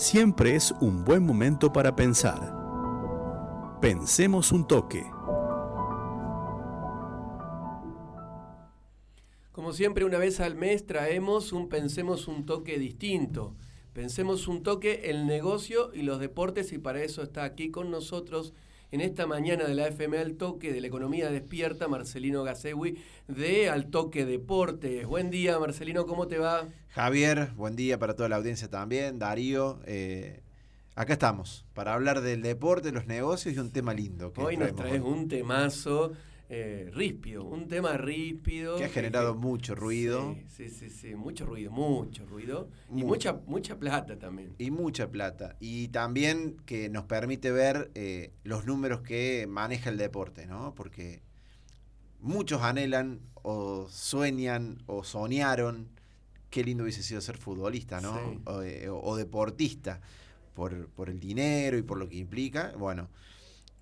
siempre es un buen momento para pensar. Pensemos un toque. Como siempre, una vez al mes traemos un Pensemos un toque distinto. Pensemos un toque el negocio y los deportes y para eso está aquí con nosotros en esta mañana de la FM al toque de la economía despierta, Marcelino Gasewi de Al Toque Deportes. Buen día, Marcelino, ¿cómo te va? Javier, buen día para toda la audiencia también, Darío. Eh, acá estamos para hablar del deporte, los negocios y un tema lindo. hoy nos traes un temazo eh, ríspido, un tema ríspido. Que ha generado mucho ruido. Sí, sí, sí, mucho ruido, mucho ruido. Y mucha, mucha plata también. Y mucha plata. Y también que nos permite ver eh, los números que maneja el deporte, ¿no? Porque muchos anhelan o sueñan o soñaron qué lindo hubiese sido ser futbolista, ¿no? Eh, o, deportista, por, por, el dinero y por lo que implica. Bueno,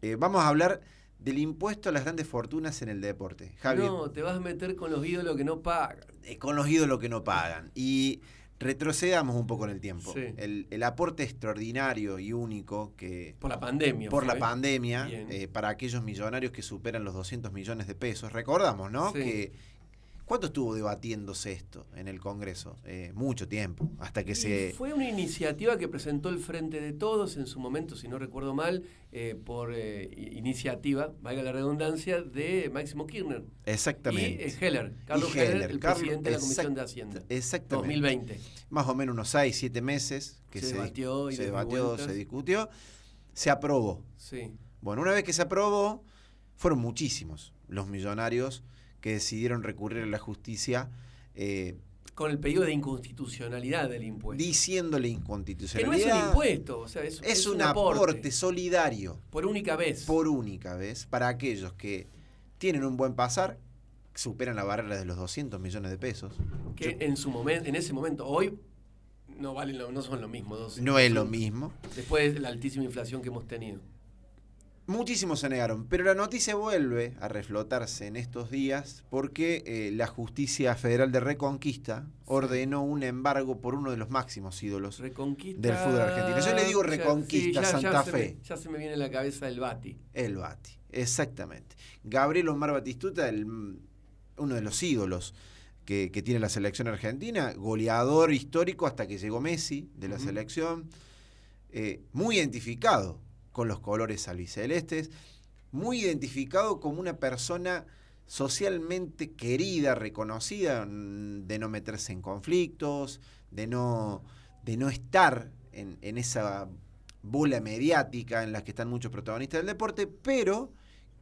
eh, vamos a hablar del impuesto a las grandes fortunas en el deporte. no, te vas a meter con los ídolos que no pagan. Eh, con los ídolos que no pagan. Y retrocedamos un poco en el tiempo. El, aporte extraordinario y único que... Por la pandemia. Por la pandemia, eh, para aquellos millonarios que superan los 200 millones de pesos. Recordamos, ¿no? Que ¿Cuánto estuvo debatiéndose esto en el Congreso? Eh, mucho tiempo, hasta que se... Fue una iniciativa que presentó el Frente de Todos en su momento, si no recuerdo mal, eh, por eh, iniciativa, valga la redundancia, de Máximo Kirchner. Exactamente. Y Heller, Carlos Heller, el presidente de la Comisión de Hacienda. Exactamente. 2020. Más o menos unos 6, 7 meses que se, debatió, se, debatió se discutió, se aprobó. Sí. Bueno, una vez que se aprobó, fueron muchísimos los millonarios que decidieron recurrir a la justicia. Eh, con el pedido de inconstitucionalidad del impuesto. Diciéndole inconstitucionalidad. Que no es un impuesto, o sea, es, un, aporte. solidario. Por única vez. Por única vez, para aquellos que tienen un buen pasar, superan la barrera de los 200 millones de pesos. Que en, su momento, en ese momento, hoy no, valen no son lo mismo. no es lo mismo. Después de la altísima inflación que hemos tenido. Muchísimos se negaron, pero la noticia vuelve a reflotarse en estos días porque eh, la Justicia Federal de Reconquista ordenó un embargo por uno de los máximos ídolos del fútbol argentino. Yo le digo Reconquista, Santa Fe. ya se me viene a la cabeza el Bati. El Bati, exactamente. Gabriel Omar Batistuta, el, uno de los ídolos que, tiene la selección argentina, goleador histórico hasta que llegó Messi de la selección, eh, muy identificado con los colores albicelestes, muy identificado como una persona socialmente querida, reconocida, mm, de no meterse en conflictos, de no, de no estar en, en esa bola mediática en la que están muchos protagonistas del deporte, pero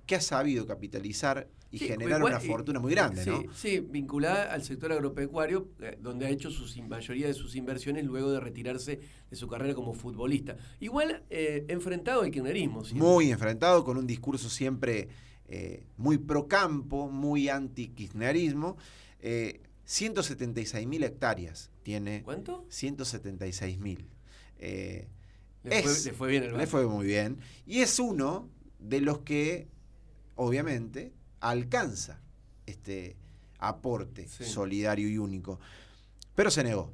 que ha sabido capitalizar y generar una fortuna muy grande, sí, ¿no? Sí, vinculada al sector agropecuario, eh, donde ha hecho su mayoría de sus inversiones luego de retirarse de su carrera como futbolista. Igual eh, enfrentado al kirchnerismo. Muy enfrentado, con un discurso siempre eh, muy pro campo, muy anti-kirchnerismo. 176 mil hectáreas tiene. ¿Cuánto? 176 mil. le, fue, bien el Le fue muy bien. Y es uno de los que, obviamente, alcanza este aporte solidario y único. Pero se negó.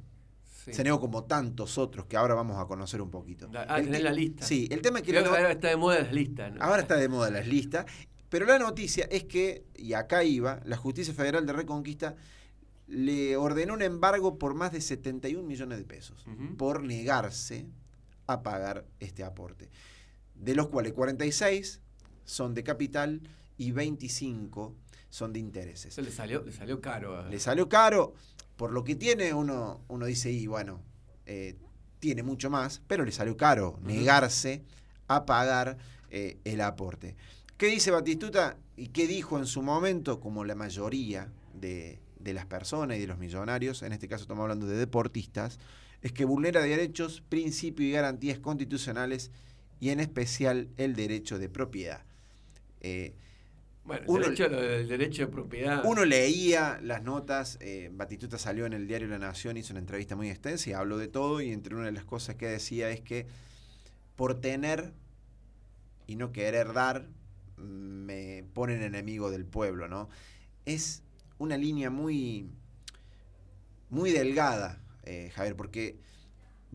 Se negó como tantos otros que ahora vamos a conocer un poquito. Ah, tenés la lista. Sí, el tema es que... ahora está de moda las listas. Ahora está de moda las listas. Pero la noticia es que, y acá iba, la Justicia Federal de Reconquista le ordenó un embargo por más de 71 millones de pesos por negarse a pagar este aporte. De los cuales 46 son de capital y 25 son de intereses. Le salió, le salió caro. Le salió caro. Por lo que tiene, uno, uno dice, y bueno, eh, tiene mucho más, pero le salió caro negarse a pagar eh, el aporte. ¿Qué dice Batistuta y qué dijo en su momento, como la mayoría de, de las personas y de los millonarios, en este caso estamos hablando de deportistas, es que vulnera derechos, principios y garantías constitucionales y en especial el derecho de propiedad. Eh, bueno, uno, derecho, el derecho de propiedad. Uno leía las notas, eh, Batistuta salió en el diario La Nación, hizo una entrevista muy extensa y habló de todo y entre una de las cosas que decía es que por tener y no querer dar, me ponen enemigo del pueblo, ¿no? Es una línea muy, muy delgada, eh, Javier, porque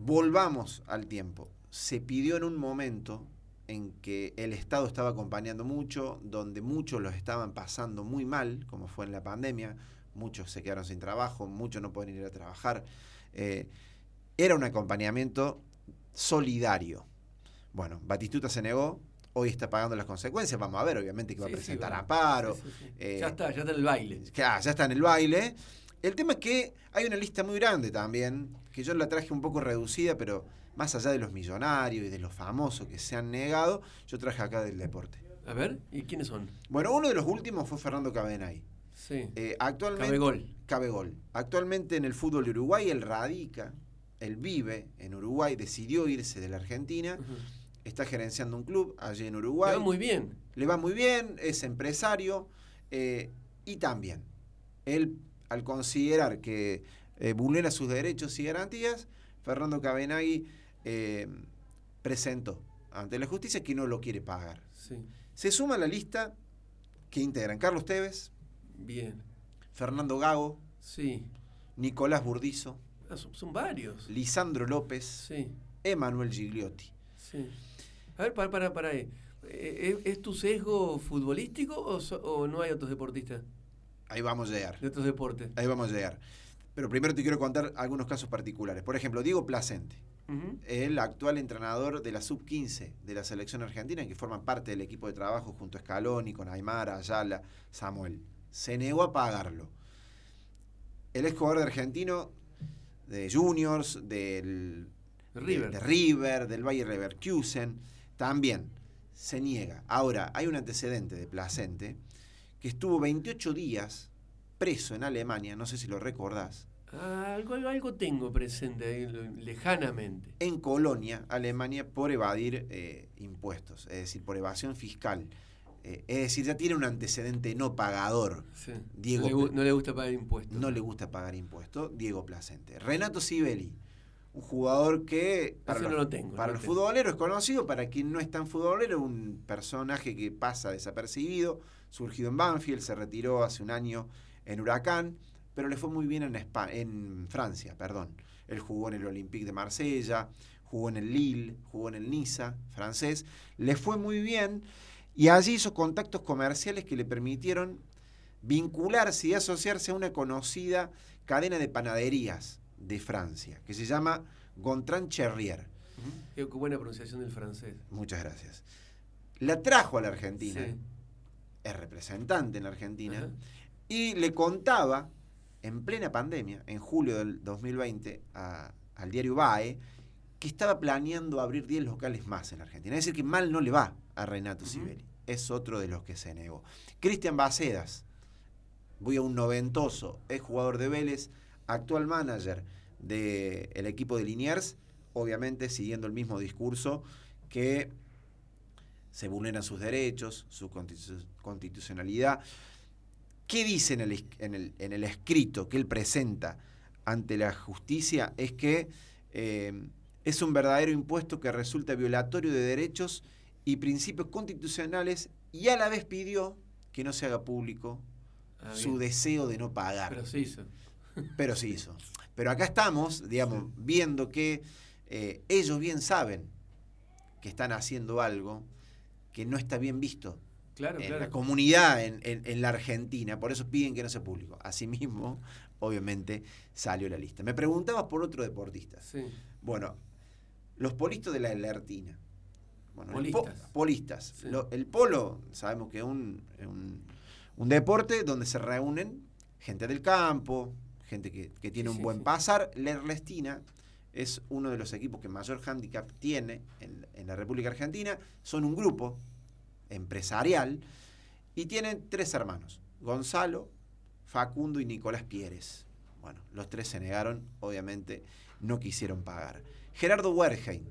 Volvamos al tiempo. Se pidió en un momento en que el Estado estaba acompañando mucho, donde muchos los estaban pasando muy mal, como fue en la pandemia, muchos se quedaron sin trabajo, muchos no pueden ir a trabajar. Eh, era un acompañamiento solidario. Bueno, Batistuta se negó, hoy está pagando las consecuencias, vamos a ver, obviamente que va a presentar amparo. Eh, ya está, ya está en el baile. ya está en el baile. El tema es que hay una lista muy grande también, que yo la traje un poco reducida, pero más allá de los millonarios y de los famosos que se han negado, yo traje acá del deporte. A ver, ¿y quiénes son? Bueno, uno de los últimos fue Fernando Cabenay. Sí. Eh, actualmente, Cabegol. Actualmente en el fútbol de Uruguay él radica, él vive en Uruguay, decidió irse de la Argentina, está gerenciando un club allí en Uruguay. Le va muy bien. Le va muy bien, es empresario eh, y también él al considerar que eh, vulnera sus derechos y garantías, Fernando Cabenagui eh, presentó ante la justicia que no lo quiere pagar. Se suma a la lista que integran Carlos Tevez, Bien. Fernando Gago, sí. Nicolás Burdizo, ah, son, varios. Lisandro López, sí. Emanuel Gigliotti. Sí. A ver, para, para, para ahí. Eh, ¿Es, tu sesgo futbolístico o, no hay otros deportistas? Ahí vamos a llegar. De otros deportes. Ahí vamos a llegar. Pero primero te quiero contar algunos casos particulares. Por ejemplo, Diego Placente el actual entrenador de la sub-15 de la selección argentina, que forma parte del equipo de trabajo junto a Scaloni, con Aymara, Ayala, Samuel. Se negó a pagarlo. El ex jugador de argentino de Juniors, del River. De, River, del Bayer Leverkusen, también se niega. Ahora, hay un antecedente de Placente que estuvo 28 días preso en Alemania, no sé si lo recordás, algo, algo tengo presente lejanamente. En Colonia, Alemania, por evadir eh, impuestos, es decir, por evasión fiscal. Eh, es decir, ya tiene un antecedente no pagador. Diego, no, le, gusta pagar impuestos. No le gusta pagar impuestos, Diego Placente. Renato Sibeli, un jugador que para, los, lo tengo, para futboleros es conocido, para quien no es tan futbolero, un personaje que pasa desapercibido, surgido en Banfield, se retiró hace un año en Huracán pero le fue muy bien en, en Francia, perdón. Él jugó en el Olympique de Marsella, jugó en el Lille, jugó en el Niza, francés. Le fue muy bien y allí hizo contactos comerciales que le permitieron vincularse y asociarse a una conocida cadena de panaderías de Francia, que se llama Gontran Cherrier. Qué buena pronunciación del francés. Muchas gracias. La trajo a la Argentina, es representante en la Argentina, y le contaba en plena pandemia, en julio del 2020, al diario BAE, que estaba planeando abrir 10 locales más en Argentina. Es decir, que mal no le va a Renato Sibeli. Es otro de los que se negó. Cristian Bacedas, voy a un noventoso, es jugador de Vélez, actual manager del equipo de Liniers, obviamente siguiendo el mismo discurso que se vulneran sus derechos, su constitucionalidad. ¿Qué dice en el, escrito que él presenta ante la justicia? Es que eh, es un verdadero impuesto que resulta violatorio de derechos y principios constitucionales y a la vez pidió que no se haga público ah, su deseo de no pagar. Pero se hizo. Pero se hizo. Pero acá estamos, digamos, viendo que eh, ellos bien saben que están haciendo algo que no está bien visto en la comunidad en, la Argentina, por eso piden que no sea público. Asimismo, obviamente, salió la lista. Me preguntabas por otro deportista. Sí. Bueno, los polistas de la Alertina. Bueno, polistas. polistas. el polo, sabemos que es un, un, deporte donde se reúnen gente del campo, gente que, tiene un buen pasar. La Ernestina es uno de los equipos que mayor handicap tiene en, en la República Argentina. Son un grupo empresarial, y tienen tres hermanos, Gonzalo, Facundo y Nicolás Pieres. Bueno, los tres se negaron, obviamente no quisieron pagar. Gerardo Werheim,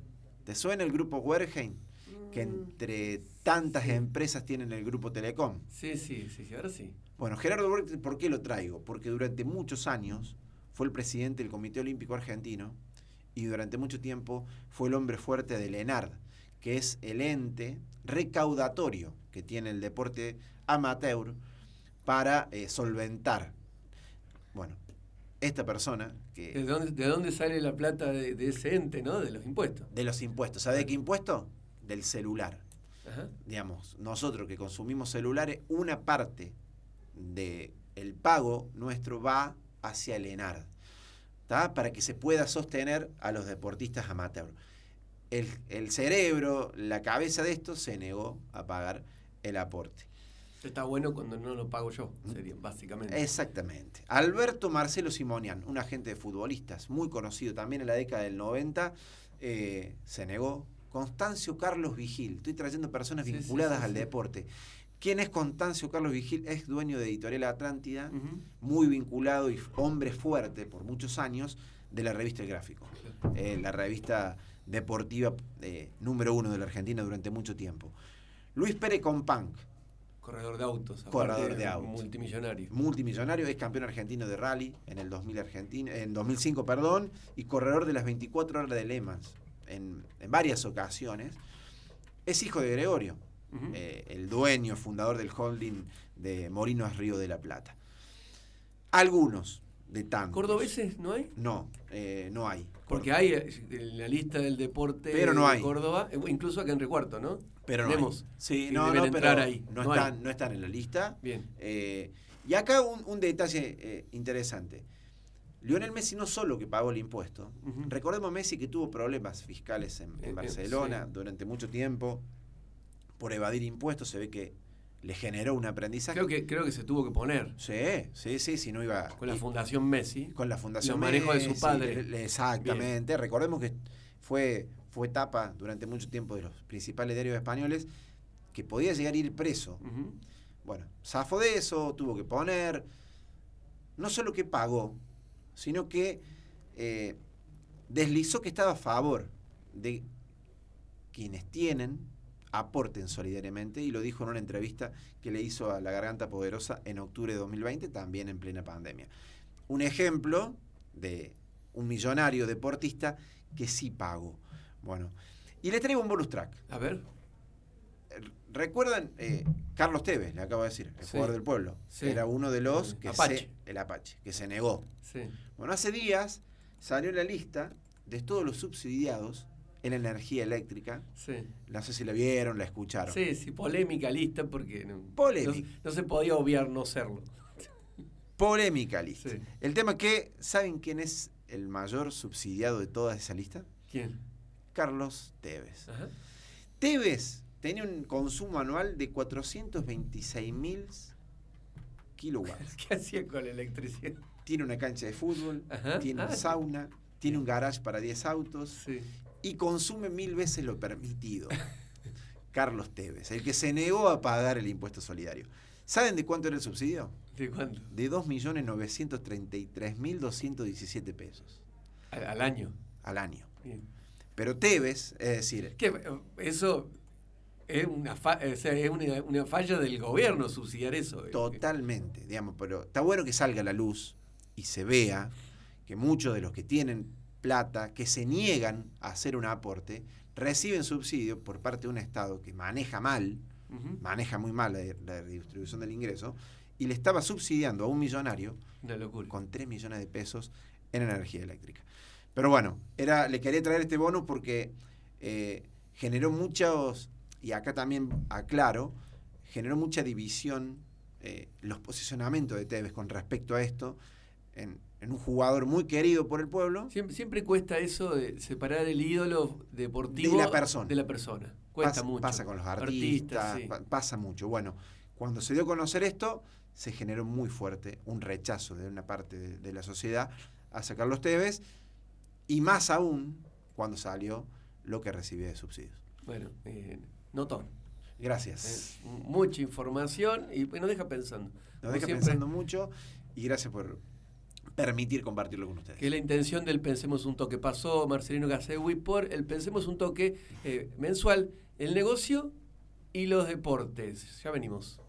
¿te suena el grupo Werheim? Que mm, entre tantas empresas tienen el grupo Telecom. Sí, sí, sí, ahora sí. Bueno, Gerardo Werheim, ¿por qué lo traigo? Porque durante muchos años fue el presidente del Comité Olímpico Argentino y durante mucho tiempo fue el hombre fuerte del ENARD, que es el ente recaudatorio que tiene el deporte amateur para eh, solventar. Bueno, esta persona que... ¿De dónde, de dónde sale la plata de, de, ese ente, no? De los impuestos. De los impuestos. ¿Sabe de qué impuesto? Del celular. Ajá. Digamos, nosotros que consumimos celulares, una parte del el pago nuestro va hacia el ENAR, para que se pueda sostener a los deportistas amateurs. El, el cerebro, la cabeza de esto, se negó a pagar el aporte. Está bueno cuando no lo pago yo, sería, básicamente. Exactamente. Alberto Marcelo Simonian, un agente de futbolistas muy conocido también en la década del 90, eh, se negó. Constancio Carlos Vigil, estoy trayendo personas Sí, vinculadas sí, al deporte. ¿Quién es Constancio Carlos Vigil? Es dueño de Editorial Atlántida, muy vinculado y hombre fuerte por muchos años de la revista El Gráfico, eh, la revista deportiva eh, número uno de la Argentina durante mucho tiempo. Luis Pérez Companc, Corredor de autos. Corredor de autos. Multimillonario. multimillonario, es campeón argentino de rally en el 2000 Argentina, en 2005, perdón, y corredor de las 24 horas de Le Mans en, en varias ocasiones. Es hijo de Gregorio, eh, el dueño, fundador del holding de Morinos Río de la Plata. Algunos de. ¿Cordobeses no hay? No, eh, no hay. Porque hay eh, en la lista del deporte Pero no de hay. Córdoba, eh, incluso acá en Recuarto, ¿no? Pero no Tenemos. hay. Sí, no, no, pero ahí. No, No hay. están, no están en la lista. Bien. Eh, y acá un, un detalle eh, interesante. Lionel Messi no solo que pagó el impuesto, recordemos Messi que tuvo problemas fiscales en, en Barcelona sí. durante mucho tiempo por evadir impuestos, se ve que le generó un aprendizaje. Creo que, creo que se tuvo que poner Sí, sí, sí, si no iba... con la Fundación Messi. con la Fundación Los manejos de su Messi, padre. le- Exactamente. Recordemos que fue, fue etapa durante mucho tiempo de los principales diarios españoles que podía llegar a ir preso. Bueno, zafó de eso, tuvo que poner. No solo que pagó, sino que eh, deslizó que estaba a favor de quienes tienen, aporten solidariamente, y lo dijo en una entrevista que le hizo a La Garganta Poderosa en octubre de 2020, también en plena pandemia. Un ejemplo de un millonario deportista que sí pagó. Bueno, y le traigo un bonus track. A ver. ¿Recuerdan? eh, Carlos Tevez, le acabo de decir, el Sí. jugador del pueblo. Sí. Era uno de los que Apache. se. El Apache, que se negó. Sí. Bueno, hace días salió la lista de todos los subsidiados en energía eléctrica. Sí. No sé si la vieron, la escucharon. Sí, sí, polémica lista porque no, Polémica. no- no se podía obviar no serlo. Polémica lista. Sí. El tema que, ¿saben quién es el mayor subsidiado de toda esa lista? ¿Quién? Carlos Tevez. Ajá. Tevez tenía un consumo anual de 426 mil kilowatts. ¿Qué hacía con la electricidad? tiene una cancha de fútbol, Ajá. tiene Ah, sauna, tiene un garage para 10 autos Sí. Y consume mil veces lo permitido. Carlos Tevez, el que se negó a pagar el impuesto solidario. ¿Saben de cuánto era el subsidio? ¿De cuánto? De 2.933.217 pesos Al, al año. al año. Bien. Pero Tevez, es decir, Que eh, eso es una, fa- o sea, es una, una falla del gobierno subsidiar eso. eh. totalmente, digamos, pero está bueno que salga a la luz y se vea que muchos de los que tienen plata, que se niegan a hacer un aporte, reciben subsidio por parte de un Estado que maneja mal, maneja muy mal la, la redistribución del ingreso, y le estaba subsidiando a un millonario con 3 millones de pesos en energía eléctrica. Pero bueno, era, le quería traer este bono porque eh, generó muchos, y acá también aclaro, generó mucha división eh, los posicionamientos de Tevez con respecto a esto, en, en un jugador muy querido por el pueblo. Siempre, siempre cuesta eso de separar el ídolo deportivo De la persona. de la persona. Cuesta pasa, mucho. pasa con los artistas, sí. pa- pasa mucho. Bueno, cuando se dio a conocer esto, se generó muy fuerte un rechazo de una parte de, de la sociedad hacia Carlos Tevez, y más aún cuando salió lo que recibía de subsidios. Bueno, eh, notón. Gracias. Eh, mucha información y nos deja pensando. Nos Como deja siempre, pensando mucho y gracias por permitir compartirlo con ustedes. Que la intención del Pensemos un Toque. Pasó Marcelino Gasewi por el Pensemos un Toque eh, mensual, el negocio y los deportes. Ya venimos.